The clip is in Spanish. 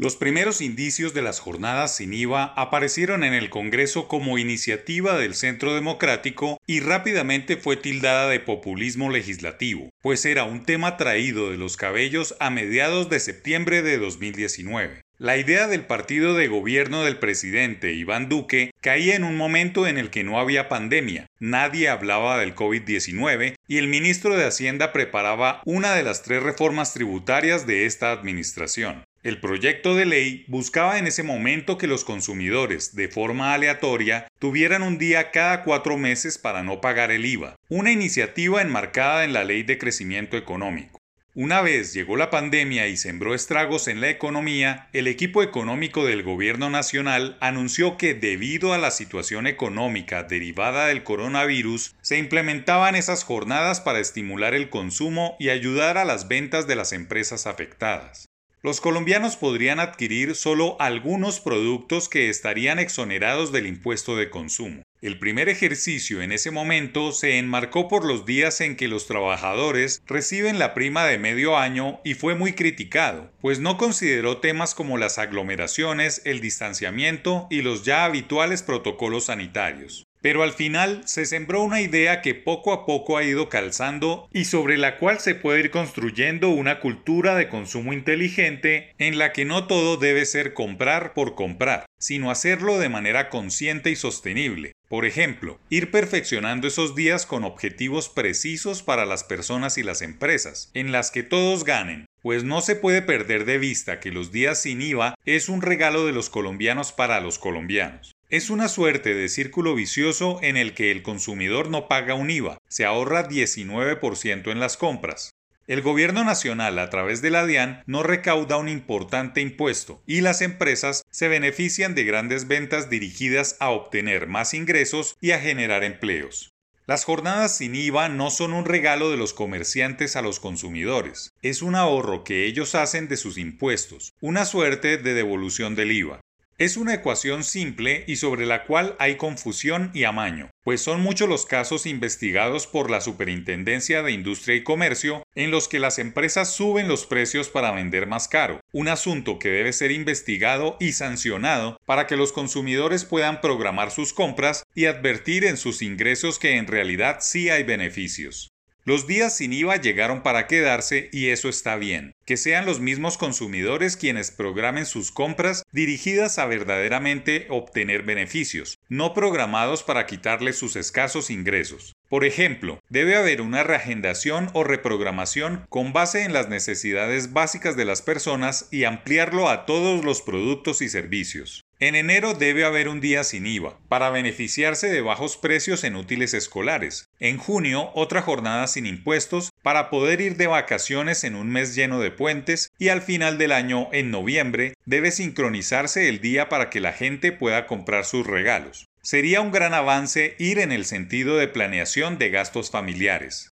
Los primeros indicios de las jornadas sin IVA aparecieron en el Congreso como iniciativa del Centro Democrático y rápidamente fue tildada de populismo legislativo, pues era un tema traído de los cabellos a mediados de septiembre de 2019. La idea del partido de gobierno del presidente Iván Duque caía en un momento en el que no había pandemia, nadie hablaba del COVID-19 y el ministro de Hacienda preparaba una de las tres reformas tributarias de esta administración. El proyecto de ley buscaba en ese momento que los consumidores, de forma aleatoria, tuvieran un día cada cuatro meses para no pagar el IVA, una iniciativa enmarcada en la Ley de Crecimiento Económico. Una vez llegó la pandemia y sembró estragos en la economía, el equipo económico del Gobierno Nacional anunció que debido a la situación económica derivada del coronavirus, se implementaban esas jornadas para estimular el consumo y ayudar a las ventas de las empresas afectadas los colombianos podrían adquirir solo algunos productos que estarían exonerados del impuesto de consumo. El primer ejercicio en ese momento se enmarcó por los días en que los trabajadores reciben la prima de medio año y fue muy criticado, pues no consideró temas como las aglomeraciones, el distanciamiento y los ya habituales protocolos sanitarios. Pero al final se sembró una idea que poco a poco ha ido calzando y sobre la cual se puede ir construyendo una cultura de consumo inteligente en la que no todo debe ser comprar por comprar, sino hacerlo de manera consciente y sostenible. Por ejemplo, ir perfeccionando esos días con objetivos precisos para las personas y las empresas, en las que todos ganen, pues no se puede perder de vista que los días sin IVA es un regalo de los colombianos para los colombianos. Es una suerte de círculo vicioso en el que el consumidor no paga un IVA, se ahorra 19% en las compras. El gobierno nacional a través de la DIAN no recauda un importante impuesto y las empresas se benefician de grandes ventas dirigidas a obtener más ingresos y a generar empleos. Las jornadas sin IVA no son un regalo de los comerciantes a los consumidores, es un ahorro que ellos hacen de sus impuestos, una suerte de devolución del IVA. Es una ecuación simple y sobre la cual hay confusión y amaño, pues son muchos los casos investigados por la Superintendencia de Industria y Comercio en los que las empresas suben los precios para vender más caro, un asunto que debe ser investigado y sancionado para que los consumidores puedan programar sus compras y advertir en sus ingresos que en realidad sí hay beneficios. Los días sin IVA llegaron para quedarse y eso está bien. Que sean los mismos consumidores quienes programen sus compras dirigidas a verdaderamente obtener beneficios, no programados para quitarles sus escasos ingresos. Por ejemplo, debe haber una reagendación o reprogramación con base en las necesidades básicas de las personas y ampliarlo a todos los productos y servicios. En enero debe haber un día sin IVA, para beneficiarse de bajos precios en útiles escolares. En junio, otra jornada sin impuestos, para poder ir de vacaciones en un mes lleno de puentes. Y al final del año, en noviembre, debe sincronizarse el día para que la gente pueda comprar sus regalos. Sería un gran avance ir en el sentido de planeación de gastos familiares.